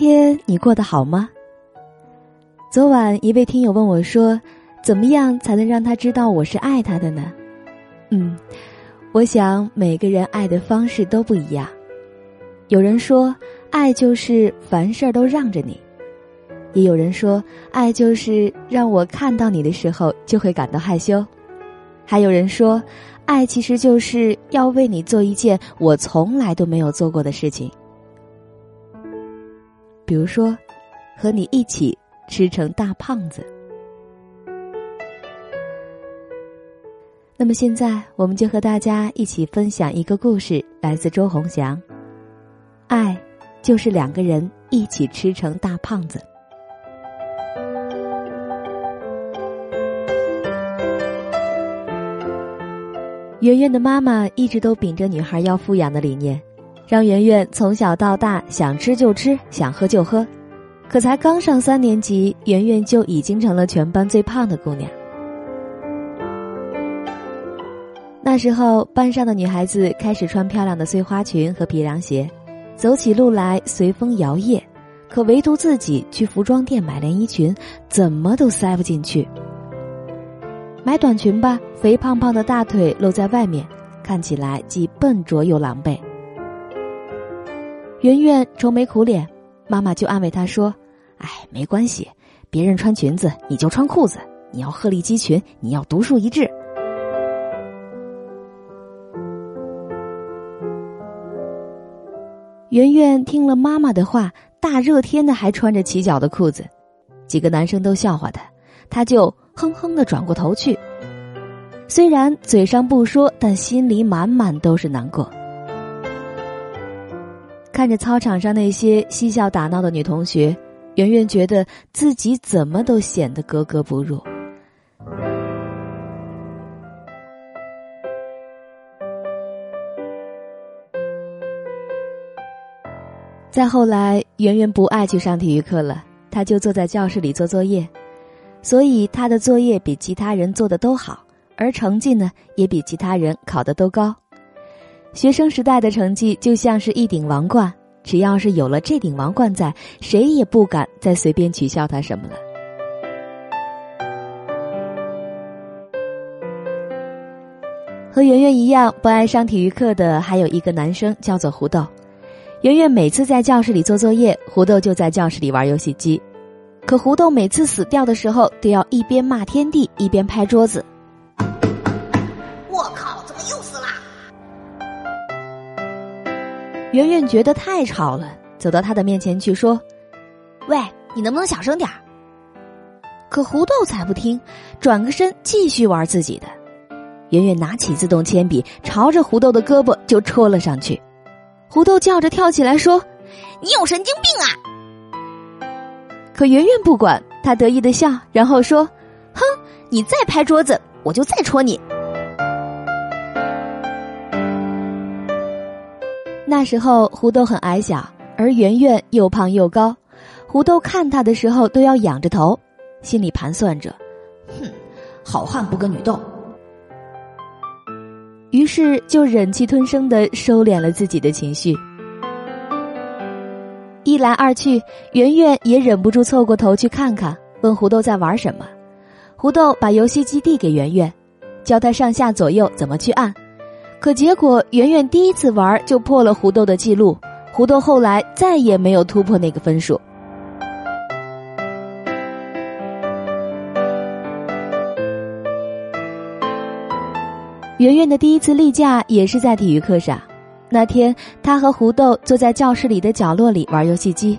天你过得好吗？昨晚一位听友问我说：“怎么样才能让他知道我是爱他的呢？”嗯，我想每个人爱的方式都不一样。有人说，爱就是凡事都让着你；也有人说，爱就是让我看到你的时候就会感到害羞；还有人说，爱其实就是要为你做一件我从来都没有做过的事情。比如说，和你一起吃成大胖子。那么现在，我们就和大家一起分享一个故事，来自周鸿祥。爱，就是两个人一起吃成大胖子。圆圆的妈妈一直都秉着女孩要富养的理念。让圆圆从小到大想吃就吃，想喝就喝，可才刚上三年级，圆圆就已经成了全班最胖的姑娘。那时候，班上的女孩子开始穿漂亮的碎花裙和皮凉鞋，走起路来随风摇曳，可唯独自己去服装店买连衣裙，怎么都塞不进去。买短裙吧，肥胖胖的大腿露在外面，看起来既笨拙又狼狈。圆圆愁眉苦脸，妈妈就安慰她说：“哎，没关系，别人穿裙子你就穿裤子，你要鹤立鸡群，你要独树一帜。”圆圆听了妈妈的话，大热天的还穿着起脚的裤子，几个男生都笑话她，她就哼哼的转过头去，虽然嘴上不说，但心里满满都是难过。看着操场上那些嬉笑打闹的女同学，圆圆觉得自己怎么都显得格格不入。再后来，圆圆不爱去上体育课了，她就坐在教室里做作业，所以她的作业比其他人做的都好，而成绩呢，也比其他人考的都高。学生时代的成绩就像是一顶王冠，只要是有了这顶王冠在，谁也不敢再随便取笑他什么了。和圆圆一样不爱上体育课的还有一个男生，叫做胡豆。圆圆每次在教室里做作业，胡豆就在教室里玩游戏机。可胡豆每次死掉的时候，都要一边骂天地，一边拍桌子。圆圆觉得太吵了，走到他的面前去说：“喂，你能不能小声点儿？”可胡豆才不听，转个身继续玩自己的。圆圆拿起自动铅笔，朝着胡豆的胳膊就戳了上去。胡豆叫着跳起来说：“你有神经病啊！”可圆圆不管，他得意的笑，然后说：“哼，你再拍桌子，我就再戳你。”那时候胡豆很矮小，而圆圆又胖又高，胡豆看他的时候都要仰着头，心里盘算着：“哼，好汉不跟女斗。”于是就忍气吞声的收敛了自己的情绪。一来二去，圆圆也忍不住凑过头去看看，问胡豆在玩什么。胡豆把游戏机递给圆圆，教他上下左右怎么去按。可结果，圆圆第一次玩就破了胡豆的记录，胡豆后来再也没有突破那个分数。圆圆的第一次例假也是在体育课上，那天他和胡豆坐在教室里的角落里玩游戏机，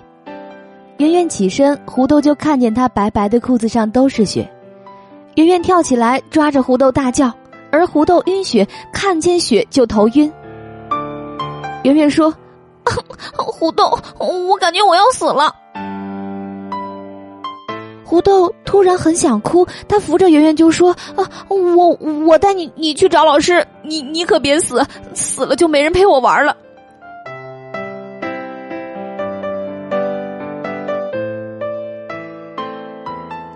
圆圆起身，胡豆就看见他白白的裤子上都是血，圆圆跳起来抓着胡豆大叫。而胡豆晕血，看见血就头晕。圆圆说：“胡豆，我感觉我要死了。”胡豆突然很想哭，他扶着圆圆就说：“啊，我我带你，你去找老师，你你可别死，死了就没人陪我玩了。”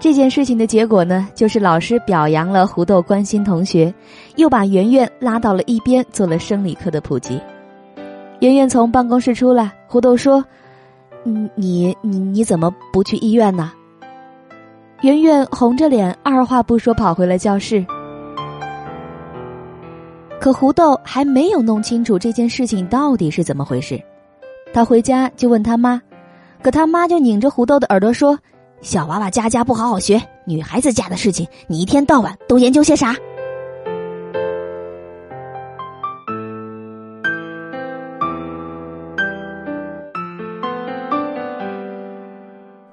这件事情的结果呢，就是老师表扬了胡豆关心同学，又把圆圆拉到了一边做了生理课的普及。圆圆从办公室出来，胡豆说：“你你你怎么不去医院呢？圆圆红着脸，二话不说跑回了教室。可胡豆还没有弄清楚这件事情到底是怎么回事，他回家就问他妈，可他妈就拧着胡豆的耳朵说：“小娃娃家家不好好学，女孩子家的事情，你一天到晚都研究些啥？”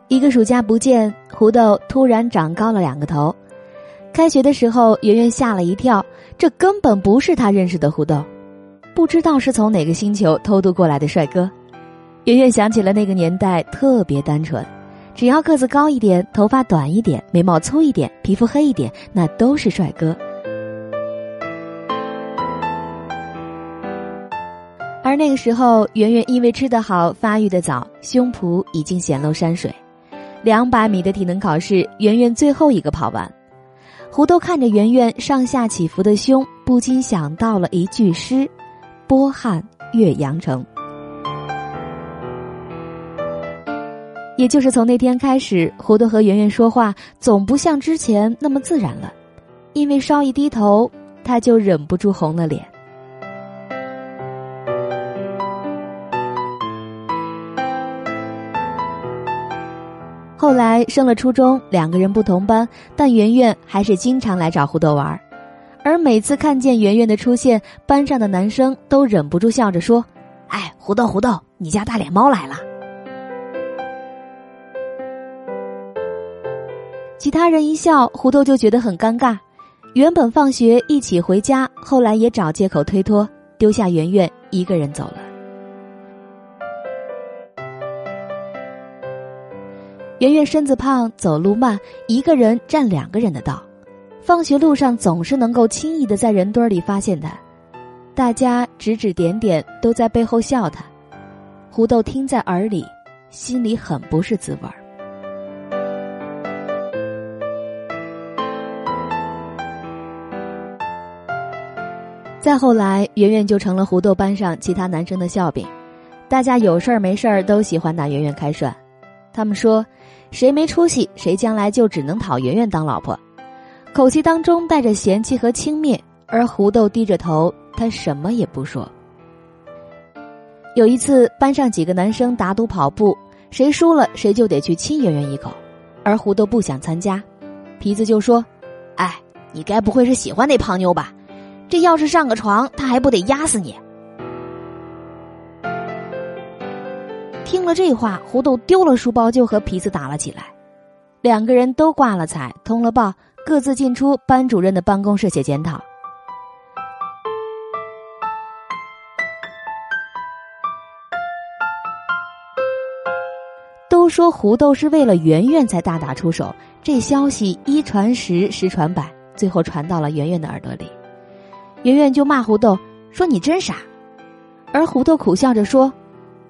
一个暑假不见，胡豆突然长高了两个头。开学的时候，圆圆吓了一跳，这根本不是他认识的胡豆，不知道是从哪个星球偷渡过来的帅哥。圆圆想起了那个年代特别单纯，只要个子高一点、头发短一点、眉毛粗一点、皮肤黑一点，那都是帅哥。而那个时候，圆圆因为吃得好、发育的早，胸脯已经显露山水。两百米的体能考试，圆圆最后一个跑完。胡豆看着圆圆上下起伏的胸，不禁想到了一句诗：“波汉岳阳城。”也就是从那天开始，胡豆和圆圆说话总不像之前那么自然了，因为稍一低头，他就忍不住红了脸。后来升了初中，两个人不同班，但圆圆还是经常来找胡豆玩而每次看见圆圆的出现，班上的男生都忍不住笑着说：“哎，胡豆胡豆，你家大脸猫来了。”其他人一笑，胡豆就觉得很尴尬。原本放学一起回家，后来也找借口推脱，丢下圆圆一个人走了。圆圆身子胖，走路慢，一个人占两个人的道。放学路上总是能够轻易的在人堆里发现他，大家指指点点，都在背后笑他。胡豆听在耳里，心里很不是滋味儿。再后来，圆圆就成了胡豆班上其他男生的笑柄，大家有事儿没事儿都喜欢拿圆圆开涮。他们说。谁没出息，谁将来就只能讨圆圆当老婆，口气当中带着嫌弃和轻蔑。而胡豆低着头，他什么也不说。有一次，班上几个男生打赌跑步，谁输了谁就得去亲圆圆一口，而胡豆不想参加，皮子就说：“哎，你该不会是喜欢那胖妞吧？这要是上个床，他还不得压死你？”听了这话，胡豆丢了书包就和皮子打了起来，两个人都挂了彩，通了报，各自进出班主任的办公室写检讨。都说胡豆是为了圆圆才大打出手，这消息一传十，十传百，最后传到了圆圆的耳朵里，圆圆就骂胡豆说：“你真傻。”而胡豆苦笑着说：“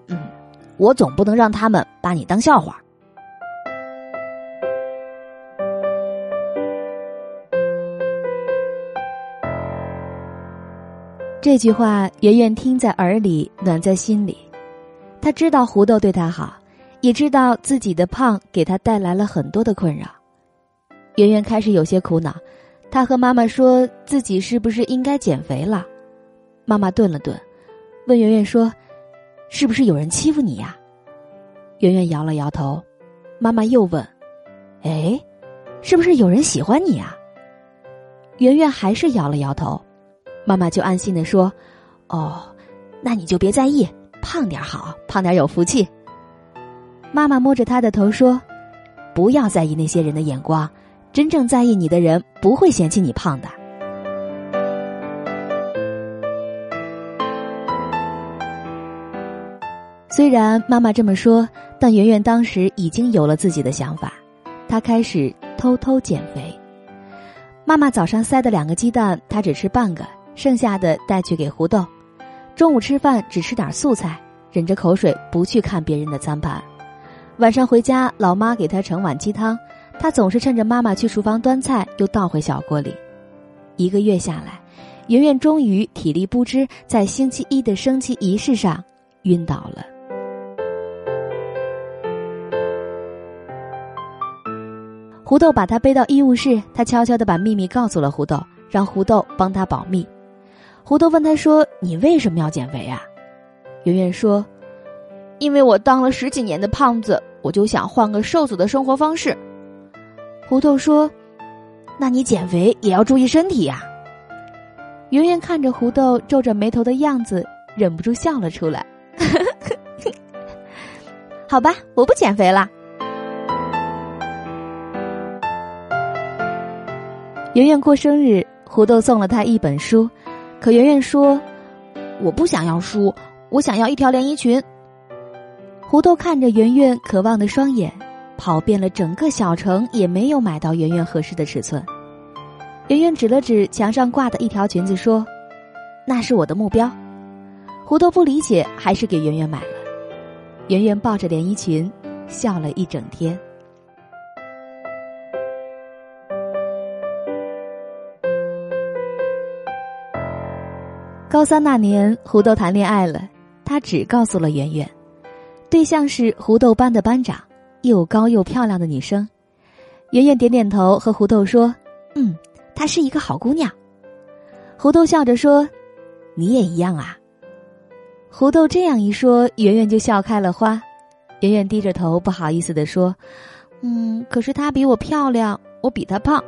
嗯。”我总不能让他们把你当笑话。这句话，圆圆听在耳里，暖在心里。他知道胡豆对他好，也知道自己的胖给他带来了很多的困扰。圆圆开始有些苦恼，他和妈妈说自己是不是应该减肥了。妈妈顿了顿，问圆圆说。是不是有人欺负你呀？圆圆摇了摇头。妈妈又问：“哎，是不是有人喜欢你呀？”圆圆还是摇了摇头。妈妈就安心的说：“哦，那你就别在意，胖点好，胖点有福气。”妈妈摸着他的头说：“不要在意那些人的眼光，真正在意你的人不会嫌弃你胖的。”虽然妈妈这么说，但圆圆当时已经有了自己的想法，她开始偷偷减肥。妈妈早上塞的两个鸡蛋，她只吃半个，剩下的带去给胡豆。中午吃饭只吃点素菜，忍着口水不去看别人的餐盘。晚上回家，老妈给她盛碗鸡汤，他总是趁着妈妈去厨房端菜又倒回小锅里。一个月下来圆圆终于体力不支在星期一的升旗仪式上晕倒了。胡豆把他背到医务室他悄悄的把秘密告诉了胡豆让胡豆帮他保密。胡豆问他说你为什么要减肥啊？圆圆说因为我当了十几年的胖子我就想换个瘦子的生活方式。胡豆说：“那你减肥也要注意身体呀。”圆圆看着胡豆皱着眉头的样子，忍不住笑了出来。好吧，我不减肥了。圆圆过生日，胡豆送了她一本书，可圆圆说：“我不想要书，我想要一条连衣裙。”胡豆看着圆圆渴望的双眼，跑遍了整个小城，也没有买到圆圆合适的尺寸。圆圆指了指墙上挂的一条裙子，说：“那是我的目标。”胡豆不理解，还是给圆圆买了。圆圆抱着连衣裙，笑了一整天。高三那年，胡豆谈恋爱了，他只告诉了圆圆，对象是胡豆班的班长，又高又漂亮的女生。圆圆点点头，和胡豆说：“嗯。”她是一个好姑娘，胡豆笑着说：“你也一样啊。”胡豆这样一说，圆圆就笑开了花。圆圆低着头，不好意思的说：“嗯，可是她比我漂亮，我比她胖。”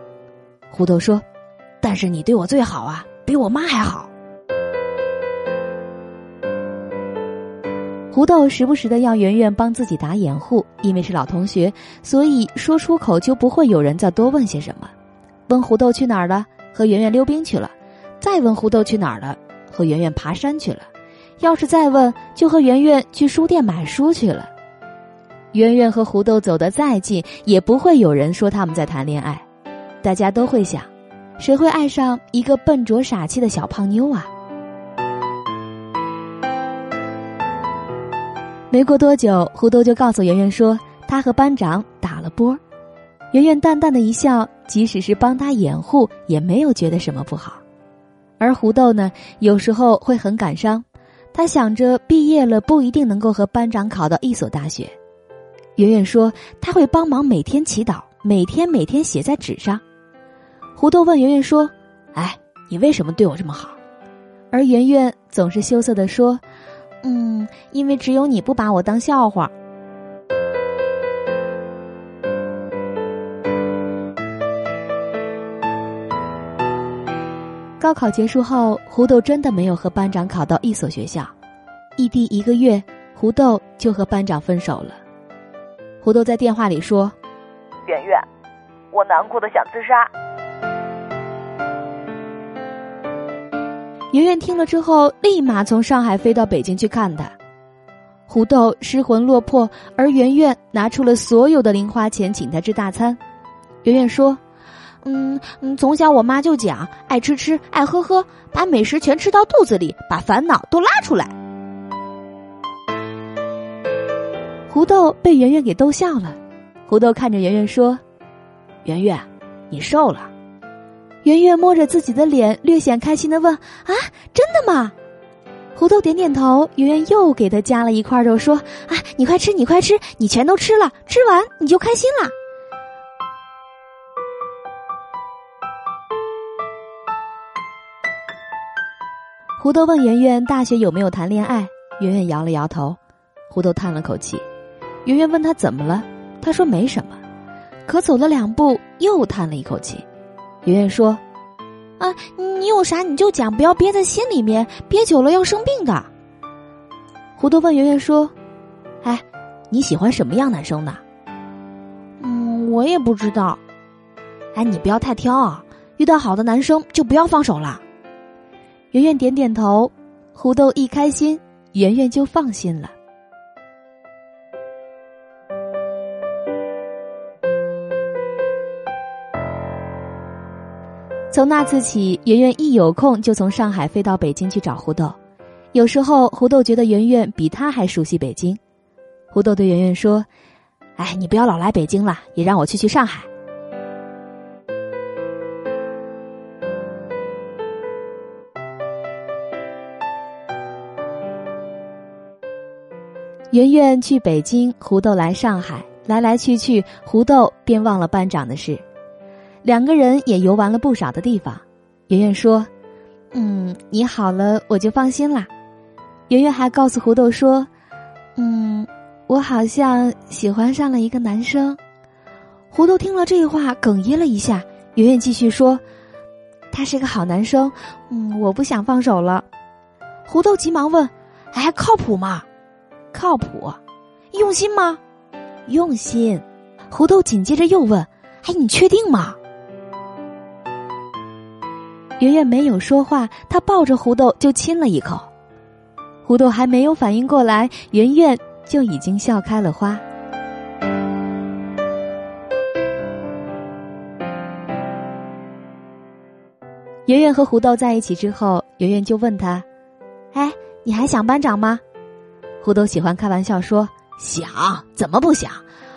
胡豆说：“但是你对我最好啊，比我妈还好。”胡豆时不时的要圆圆帮自己打掩护，因为是老同学，所以说出口就不会有人再多问些什么。问胡豆去哪儿了？和圆圆溜冰去了。再问胡豆去哪儿了？和圆圆爬山去了。要是再问，就和圆圆去书店买书去了。圆圆和胡豆走得再近，也不会有人说他们在谈恋爱。大家都会想，谁会爱上一个笨拙傻气的小胖妞啊？没过多久，胡豆就告诉圆圆说，他和班长打了波。圆圆淡淡的一笑，即使是帮他掩护，也没有觉得什么不好。而胡豆呢，有时候会很感伤，他想着毕业了不一定能够和班长考到一所大学。圆圆说他会帮忙每天祈祷，每天每天写在纸上。胡豆问圆圆说：“哎，你为什么对我这么好？”而圆圆总是羞涩的说：“嗯，因为只有你不把我当笑话。”高考结束后，胡豆真的没有和班长考到一所学校。异地一个月，胡豆就和班长分手了。胡豆在电话里说：“圆圆，我难过的想自杀。”圆圆听了之后，立马从上海飞到北京去看他。胡豆失魂落魄，而圆圆拿出了所有的零花钱请他吃大餐。圆圆说。嗯嗯，从小我妈就讲，爱吃吃，爱喝喝，把美食全吃到肚子里，把烦恼都拉出来。胡豆被圆圆给逗笑了，胡豆看着圆圆说：“圆圆，你瘦了。”圆圆摸着自己的脸，略显开心的问：“啊，真的吗？”胡豆点点头，圆圆又给他夹了一块肉，说：“啊，你快吃，你快吃，你全都吃了，吃完你就开心了。”胡豆问圆圆大学有没有谈恋爱，圆圆摇了摇头。胡豆叹了口气，圆圆问他怎么了，他说没什么。可走了两步，又叹了一口气。圆圆说：“啊，你有啥你就讲，不要憋在心里面，憋久了要生病的。”胡豆问圆圆说：“哎，你喜欢什么样男生呢？”“嗯，我也不知道。”“哎，你不要太挑啊，遇到好的男生就不要放手了。”圆圆点点头，胡豆一开心，圆圆就放心了。从那次起，圆圆一有空就从上海飞到北京去找胡豆。有时候，胡豆觉得圆圆比他还熟悉北京。胡豆对圆圆说：“哎，你不要老来北京了，也让我去去上海。”圆圆去北京，胡豆来上海，来来去去，胡豆便忘了班长的事。两个人也游玩了不少的地方。圆圆说：“嗯，你好了，我就放心啦。”圆圆还告诉胡豆说：“嗯，我好像喜欢上了一个男生。”胡豆听了这话，哽咽了一下。圆圆继续说：“他是个好男生，嗯，我不想放手了。”胡豆急忙问：“哎，靠谱吗？靠谱，用心吗？用心。”胡豆紧接着又问：“哎，你确定吗？”圆圆没有说话，她抱着胡豆就亲了一口。胡豆还没有反应过来，圆圆就已经笑开了花。圆圆和胡豆在一起之后，圆圆就问他：“哎，你还想班长吗？”胡豆喜欢开玩笑说：“想，怎么不想？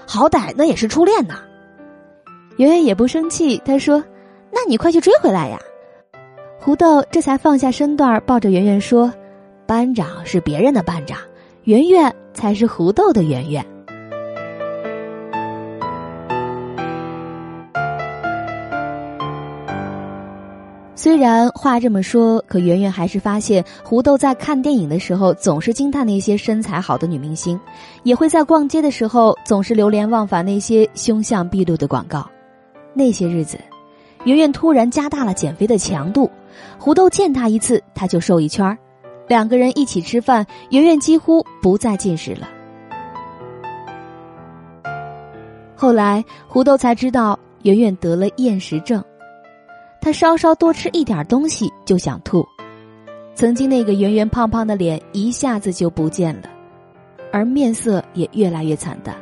好歹那也是初恋呢。”圆圆也不生气，他说：“那你快去追回来呀！”胡豆这才放下身段，抱着圆圆说：“班长是别人的班长，圆圆才是胡豆的圆圆。”虽然话这么说，可圆圆还是发现胡豆在看电影的时候总是惊叹那些身材好的女明星，也会在逛街的时候总是流连忘返那些凶相毕露的广告。那些日子，圆圆突然加大了减肥的强度，胡豆见她一次，她就瘦一圈儿。两个人一起吃饭，圆圆几乎不再进食了。后来，胡豆才知道圆圆得了厌食症。他稍稍多吃一点东西就想吐，曾经那个圆圆胖胖的脸一下子就不见了，而面色也越来越惨淡。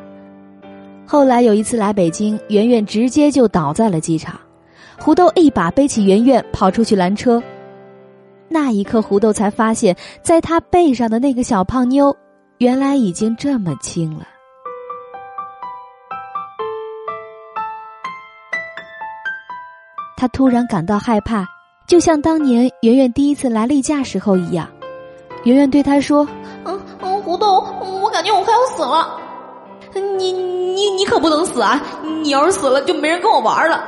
后来有一次来北京，圆圆直接就倒在了机场，胡豆一把背起圆圆跑出去拦车，那一刻胡豆才发现，在他背上的那个小胖妞，原来已经这么轻了。他突然感到害怕，就像当年圆圆第一次来例假时候一样。圆圆对他说：“嗯嗯，胡豆，我感觉我快要死了。你你你可不能死啊！你要是死了，就没人跟我玩了。”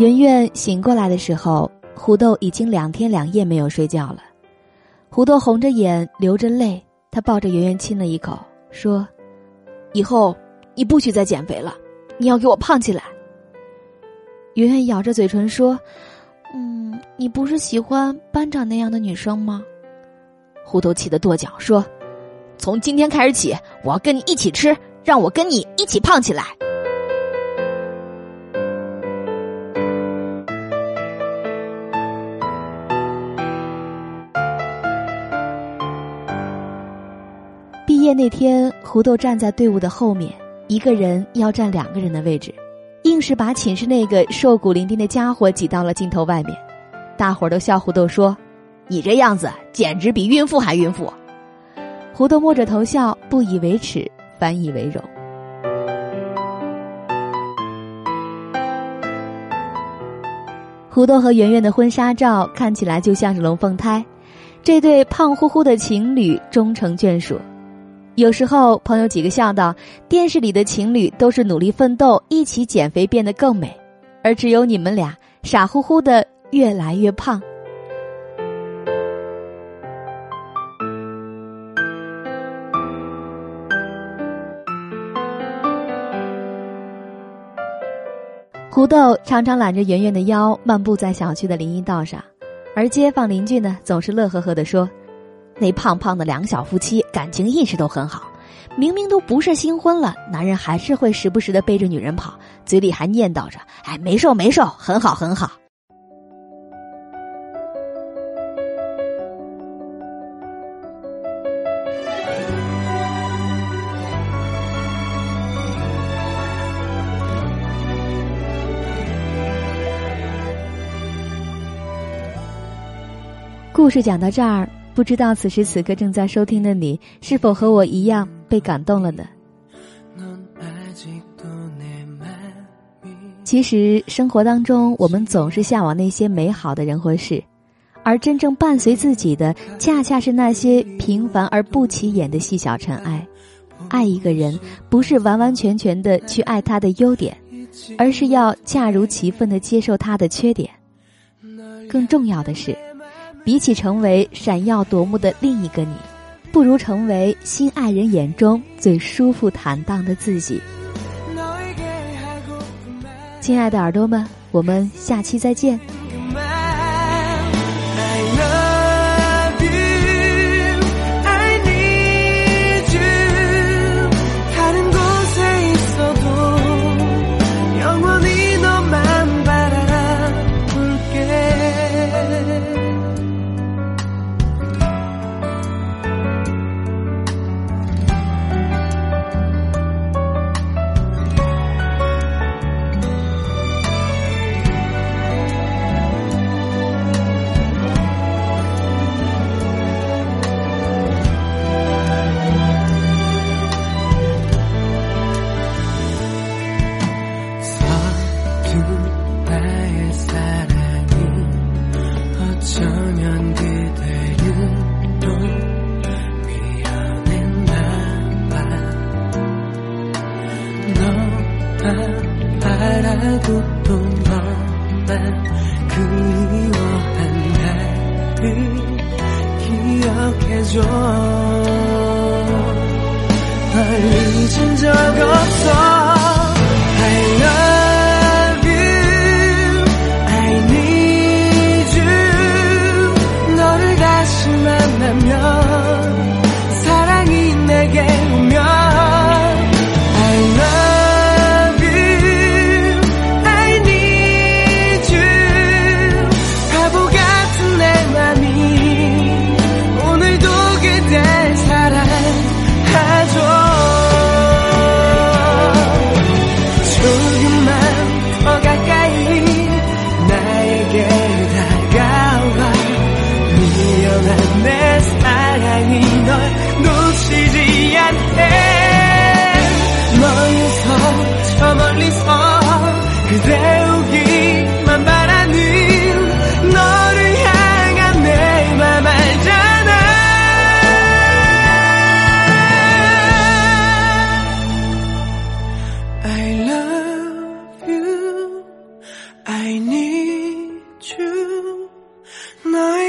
圆圆醒过来的时候，胡豆已经两天两夜没有睡觉了。胡豆红着眼，流着泪，他抱着圆圆亲了一口，说：“以后你不许再减肥了，你要给我胖起来。”圆圆咬着嘴唇说：“嗯，你不是喜欢班长那样的女生吗？”胡豆气得跺脚说：“从今天开始起，我要跟你一起吃，让我跟你一起胖起来。”那天，胡豆站在队伍的后面，一个人要占两个人的位置，硬是把寝室那个瘦骨伶仃的家伙挤到了镜头外面。大伙儿都笑胡豆说：“你这样子简直比孕妇还孕妇。”胡豆摸着头笑，不以为耻，反以为荣。胡豆和圆圆的婚纱照看起来就像是龙凤胎，这对胖乎乎的情侣终成眷属。有时候，朋友几个笑道：“电视里的情侣都是努力奋斗，一起减肥变得更美，而只有你们俩傻乎乎的越来越胖。”胡豆常常揽着圆圆的腰，漫步在小区的林荫道上，而街坊邻居呢，总是乐呵呵的说。那胖胖的两小夫妻感情一直都很好，明明都不是新婚了，男人还是会时不时的背着女人跑，嘴里还念叨着：“哎，没瘦没瘦，很好很好。”故事讲到这儿。不知道此时此刻正在收听的你，是否和我一样被感动了呢？其实生活当中，我们总是向往那些美好的人或事，而真正伴随自己的，恰恰是那些平凡而不起眼的细小尘埃。爱一个人，不是完完全全的去爱他的优点，而是要恰如其分的接受他的缺点。更重要的是，比起成为闪耀夺目的另一个你，不如成为心爱人眼中最舒服坦荡的自己。亲爱的耳朵们，我们下期再见。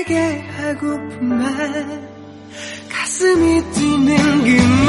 하고픈 말. 가슴이 뛰는 그말